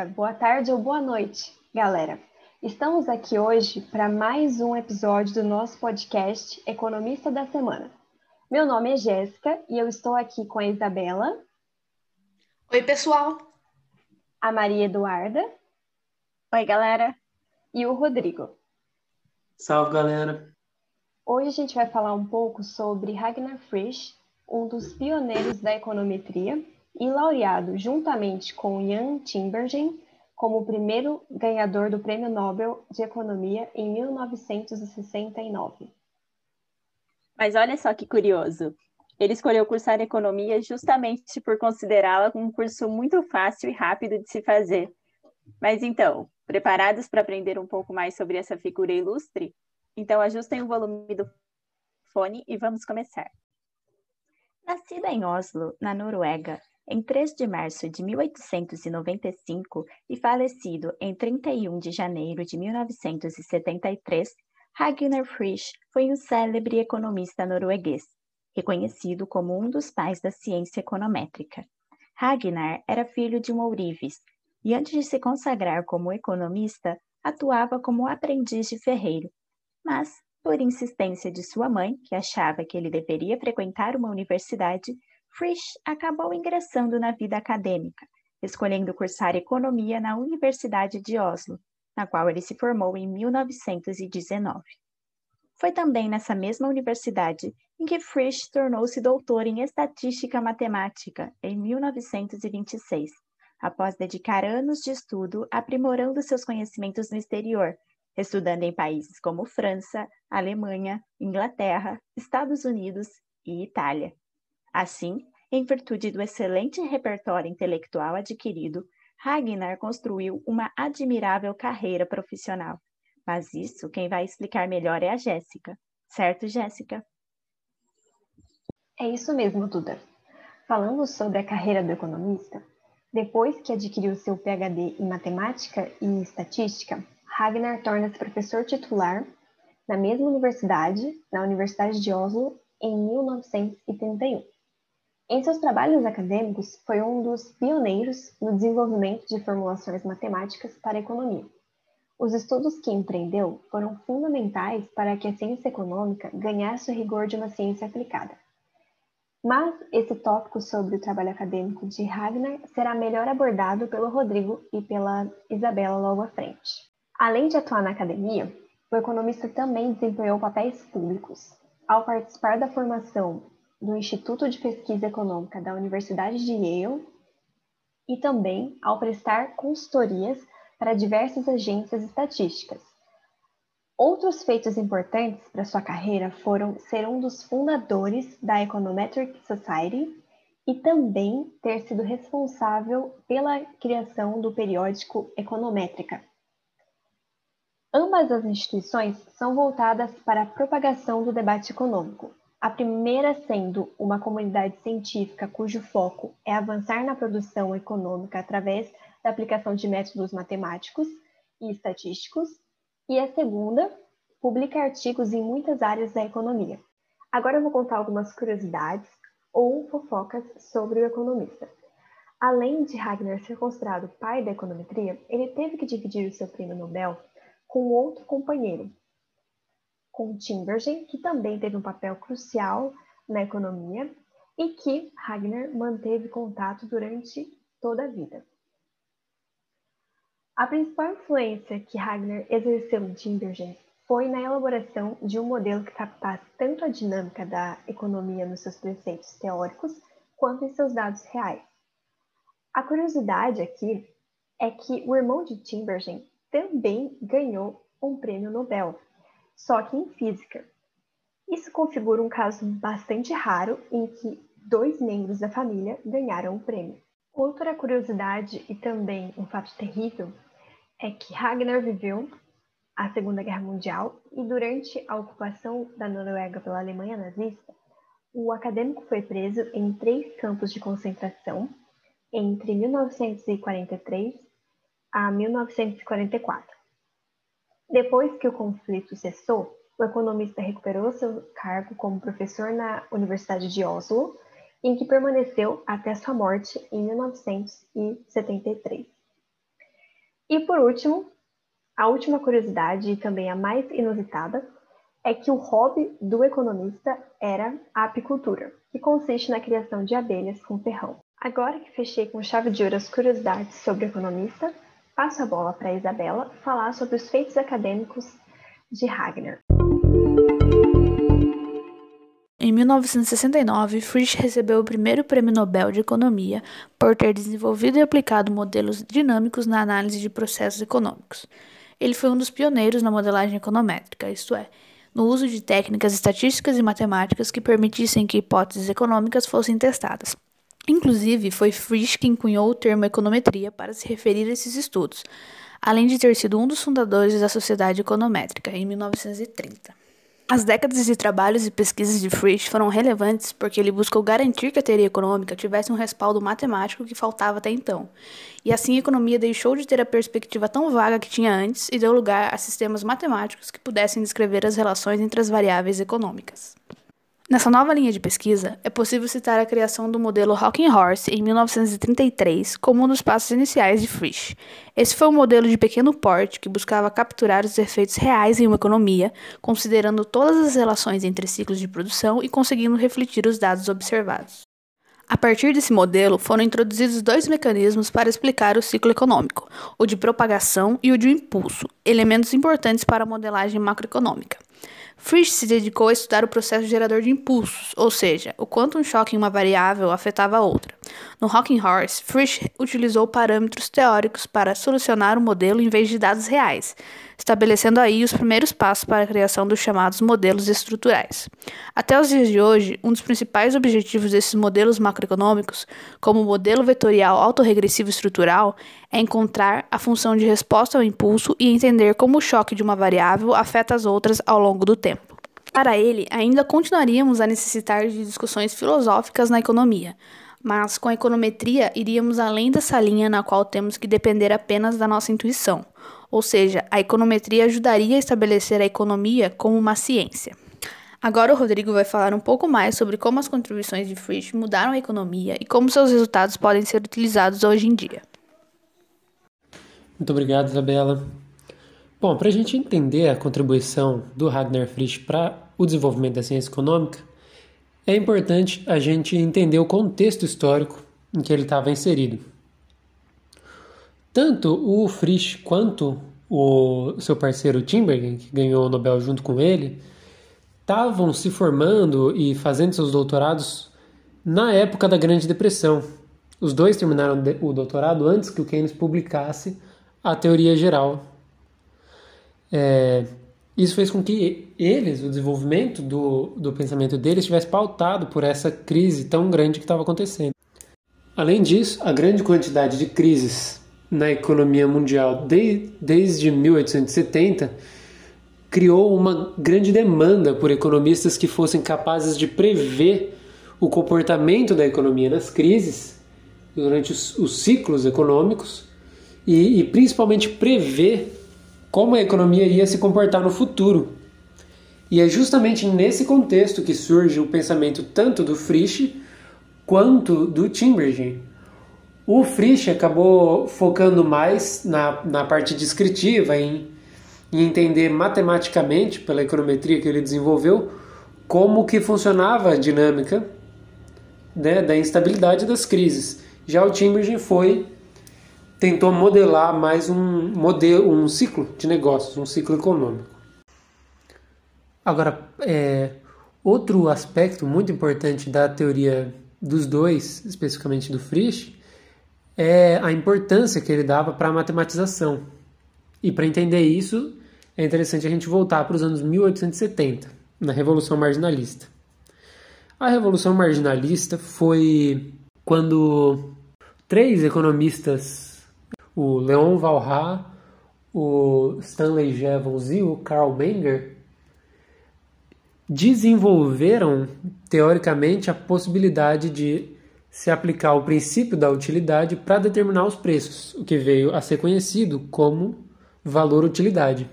dia, boa tarde ou boa noite, galera. Estamos aqui hoje para mais um episódio do nosso podcast Economista da Semana. Meu nome é Jéssica e eu estou aqui com a Isabela. Oi, pessoal. A Maria Eduarda. Oi, galera. E o Rodrigo. Salve, galera. Hoje a gente vai falar um pouco sobre Ragnar Frisch, um dos pioneiros da econometria e laureado juntamente com Jan Tinbergen como o primeiro ganhador do Prêmio Nobel de Economia em 1969. Mas olha só que curioso. Ele escolheu cursar economia justamente por considerá-la um curso muito fácil e rápido de se fazer. Mas então, preparados para aprender um pouco mais sobre essa figura ilustre? Então ajustem o volume do fone e vamos começar. Nascido em Oslo, na Noruega, em 3 de março de 1895 e falecido em 31 de janeiro de 1973, Ragnar Frisch foi um célebre economista norueguês, reconhecido como um dos pais da ciência econométrica. Ragnar era filho de um ourives e, antes de se consagrar como economista, atuava como aprendiz de ferreiro. Mas, por insistência de sua mãe, que achava que ele deveria frequentar uma universidade, Frisch acabou ingressando na vida acadêmica, escolhendo cursar economia na Universidade de Oslo, na qual ele se formou em 1919. Foi também nessa mesma universidade em que Frisch tornou-se doutor em estatística matemática em 1926, após dedicar anos de estudo aprimorando seus conhecimentos no exterior, estudando em países como França, Alemanha, Inglaterra, Estados Unidos e Itália. Assim, em virtude do excelente repertório intelectual adquirido, Ragnar construiu uma admirável carreira profissional. Mas isso quem vai explicar melhor é a Jéssica. Certo, Jéssica? É isso mesmo, Duda. Falando sobre a carreira do economista, depois que adquiriu seu PhD em matemática e estatística, Ragnar torna-se professor titular na mesma universidade, na Universidade de Oslo, em 1931. Em seus trabalhos acadêmicos, foi um dos pioneiros no desenvolvimento de formulações matemáticas para a economia. Os estudos que empreendeu foram fundamentais para que a ciência econômica ganhasse o rigor de uma ciência aplicada. Mas esse tópico sobre o trabalho acadêmico de Ragnar será melhor abordado pelo Rodrigo e pela Isabela logo à frente. Além de atuar na academia, o economista também desempenhou papéis públicos. Ao participar da formação do Instituto de Pesquisa Econômica da Universidade de Yale e também ao prestar consultorias para diversas agências estatísticas. Outros feitos importantes para sua carreira foram ser um dos fundadores da Econometric Society e também ter sido responsável pela criação do periódico Econométrica. Ambas as instituições são voltadas para a propagação do debate econômico, a primeira sendo uma comunidade científica cujo foco é avançar na produção econômica através da aplicação de métodos matemáticos e estatísticos, e a segunda publica artigos em muitas áreas da economia. Agora eu vou contar algumas curiosidades ou fofocas sobre o economista. Além de Ragnar ser considerado pai da econometria, ele teve que dividir o seu prêmio Nobel com outro companheiro, com Timbergen, que também teve um papel crucial na economia e que Ragnar manteve contato durante toda a vida. A principal influência que Ragnar exerceu em Timbergen foi na elaboração de um modelo que captasse tanto a dinâmica da economia nos seus preceitos teóricos quanto em seus dados reais. A curiosidade aqui é que o irmão de Timbergen também ganhou um prêmio Nobel, só que em física. Isso configura um caso bastante raro em que dois membros da família ganharam o prêmio. Outra curiosidade e também um fato terrível é que Ragnar viveu a Segunda Guerra Mundial e durante a ocupação da Noruega pela Alemanha nazista, o acadêmico foi preso em três campos de concentração entre 1943 a 1944. Depois que o conflito cessou, o economista recuperou seu cargo como professor na Universidade de Oslo, em que permaneceu até sua morte em 1973. E por último, a última curiosidade e também a mais inusitada é que o hobby do economista era a apicultura, que consiste na criação de abelhas com ferrão. Agora que fechei com chave de ouro as curiosidades sobre o economista, passo a bola para a Isabela falar sobre os feitos acadêmicos de Hagner. Em 1969, Frisch recebeu o primeiro prêmio Nobel de Economia por ter desenvolvido e aplicado modelos dinâmicos na análise de processos econômicos. Ele foi um dos pioneiros na modelagem econométrica, isto é, no uso de técnicas estatísticas e matemáticas que permitissem que hipóteses econômicas fossem testadas. Inclusive, foi Frisch quem cunhou o termo econometria para se referir a esses estudos, além de ter sido um dos fundadores da Sociedade Econométrica em 1930. As décadas de trabalhos e pesquisas de Frisch foram relevantes porque ele buscou garantir que a teoria econômica tivesse um respaldo matemático que faltava até então. E assim a economia deixou de ter a perspectiva tão vaga que tinha antes e deu lugar a sistemas matemáticos que pudessem descrever as relações entre as variáveis econômicas. Nessa nova linha de pesquisa, é possível citar a criação do modelo Hawking Horse em 1933 como um dos passos iniciais de Frisch. Esse foi um modelo de pequeno porte que buscava capturar os efeitos reais em uma economia, considerando todas as relações entre ciclos de produção e conseguindo refletir os dados observados. A partir desse modelo, foram introduzidos dois mecanismos para explicar o ciclo econômico: o de propagação e o de impulso, elementos importantes para a modelagem macroeconômica. Frisch se dedicou a estudar o processo gerador de impulsos, ou seja, o quanto um choque em uma variável afetava a outra. No Rocking Horse, Frisch utilizou parâmetros teóricos para solucionar o modelo em vez de dados reais, estabelecendo aí os primeiros passos para a criação dos chamados modelos estruturais. Até os dias de hoje, um dos principais objetivos desses modelos macroeconômicos, como o modelo vetorial autorregressivo estrutural, é encontrar a função de resposta ao impulso e entender como o choque de uma variável afeta as outras ao longo do tempo. Para ele, ainda continuaríamos a necessitar de discussões filosóficas na economia, mas com a econometria iríamos além dessa linha na qual temos que depender apenas da nossa intuição, ou seja, a econometria ajudaria a estabelecer a economia como uma ciência. Agora o Rodrigo vai falar um pouco mais sobre como as contribuições de Frisch mudaram a economia e como seus resultados podem ser utilizados hoje em dia. Muito obrigado, Isabela. Bom, para a gente entender a contribuição do Ragnar Frisch para o desenvolvimento da ciência econômica, é importante a gente entender o contexto histórico em que ele estava inserido. Tanto o Frisch quanto o seu parceiro Timbergen, que ganhou o Nobel junto com ele, estavam se formando e fazendo seus doutorados na época da Grande Depressão. Os dois terminaram o doutorado antes que o Keynes publicasse a teoria geral. É, isso fez com que eles, o desenvolvimento do, do pensamento deles, estivesse pautado por essa crise tão grande que estava acontecendo. Além disso, a grande quantidade de crises na economia mundial de, desde 1870 criou uma grande demanda por economistas que fossem capazes de prever o comportamento da economia nas crises, durante os, os ciclos econômicos, e, e principalmente prever como a economia ia se comportar no futuro. E é justamente nesse contexto que surge o pensamento tanto do Frisch quanto do Timbergen, o Frisch acabou focando mais na, na parte descritiva, em, em entender matematicamente, pela econometria que ele desenvolveu, como que funcionava a dinâmica né, da instabilidade das crises. Já o Timbergen foi tentou modelar mais um modelo, um ciclo de negócios, um ciclo econômico. Agora, é, outro aspecto muito importante da teoria dos dois, especificamente do Frisch, é a importância que ele dava para a matematização. E para entender isso, é interessante a gente voltar para os anos 1870, na Revolução Marginalista. A Revolução Marginalista foi quando três economistas, o Leon Walras, o Stanley Jevons e o Karl Menger, desenvolveram teoricamente a possibilidade de se aplicar o princípio da utilidade para determinar os preços, o que veio a ser conhecido como valor-utilidade.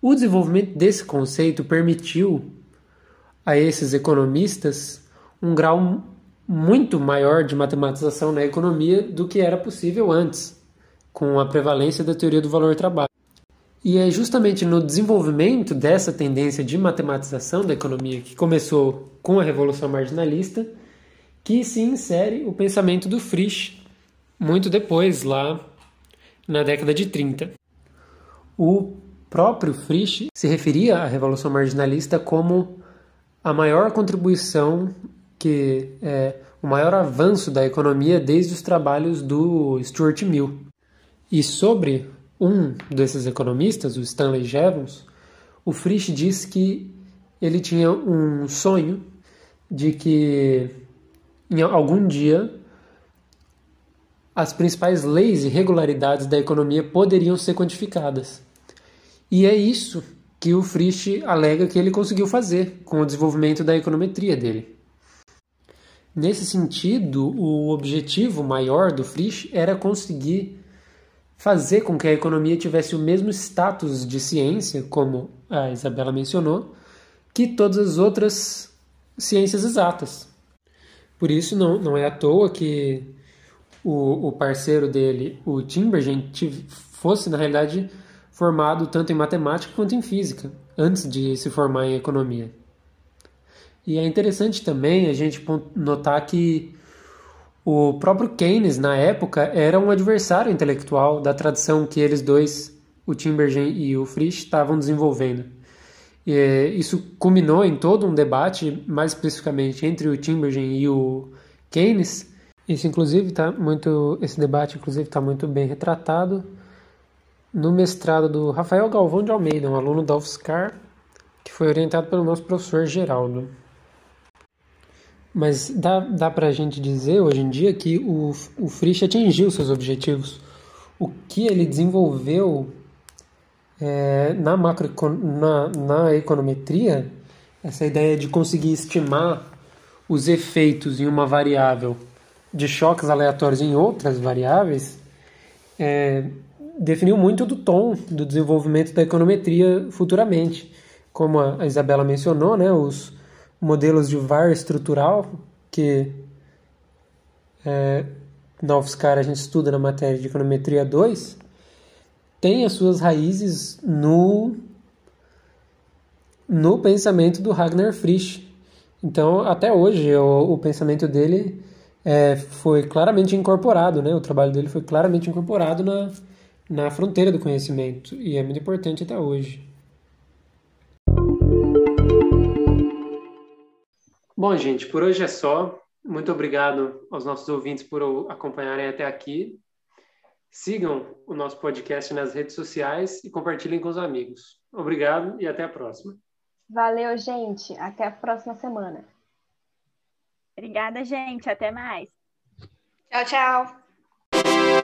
O desenvolvimento desse conceito permitiu a esses economistas um grau muito maior de matematização na economia do que era possível antes, com a prevalência da teoria do valor trabalho. E é justamente no desenvolvimento dessa tendência de matematização da economia que começou com a Revolução Marginalista que se insere o pensamento do Frisch muito depois, lá na década de 30. O próprio Frisch se referia à Revolução Marginalista como a maior contribuição que é o maior avanço da economia desde os trabalhos do Stuart Mill. E sobre um desses economistas, o Stanley Jevons, o Frisch diz que ele tinha um sonho de que em algum dia as principais leis e regularidades da economia poderiam ser quantificadas. E é isso que o Frisch alega que ele conseguiu fazer com o desenvolvimento da econometria dele. Nesse sentido, o objetivo maior do Frisch era conseguir fazer com que a economia tivesse o mesmo status de ciência, como a Isabela mencionou, que todas as outras ciências exatas. Por isso, não, não é à toa que o, o parceiro dele, o Timbergen, fosse, na realidade, formado tanto em matemática quanto em física, antes de se formar em economia. E é interessante também a gente notar que o próprio Keynes, na época, era um adversário intelectual da tradição que eles dois, o Timbergen e o Frisch, estavam desenvolvendo. E isso culminou em todo um debate, mais especificamente entre o Timbergen e o Keynes. Isso, inclusive, tá muito, esse debate, inclusive, está muito bem retratado no mestrado do Rafael Galvão de Almeida, um aluno da UFSCar, que foi orientado pelo nosso professor Geraldo. Mas dá, dá para a gente dizer hoje em dia que o, o Frisch atingiu seus objetivos. O que ele desenvolveu é, na, macro, na, na econometria, essa ideia de conseguir estimar os efeitos em uma variável de choques aleatórios em outras variáveis, é, definiu muito do tom do desenvolvimento da econometria futuramente. Como a Isabela mencionou, né, os modelos de VAR estrutural, que é, na UFSCar a gente estuda na matéria de econometria 2, tem as suas raízes no, no pensamento do Ragnar Frisch. Então, até hoje, o, o pensamento dele é, foi claramente incorporado, né? o trabalho dele foi claramente incorporado na, na fronteira do conhecimento e é muito importante até hoje. Bom, gente, por hoje é só. Muito obrigado aos nossos ouvintes por acompanharem até aqui. Sigam o nosso podcast nas redes sociais e compartilhem com os amigos. Obrigado e até a próxima. Valeu, gente. Até a próxima semana. Obrigada, gente. Até mais. Tchau, tchau.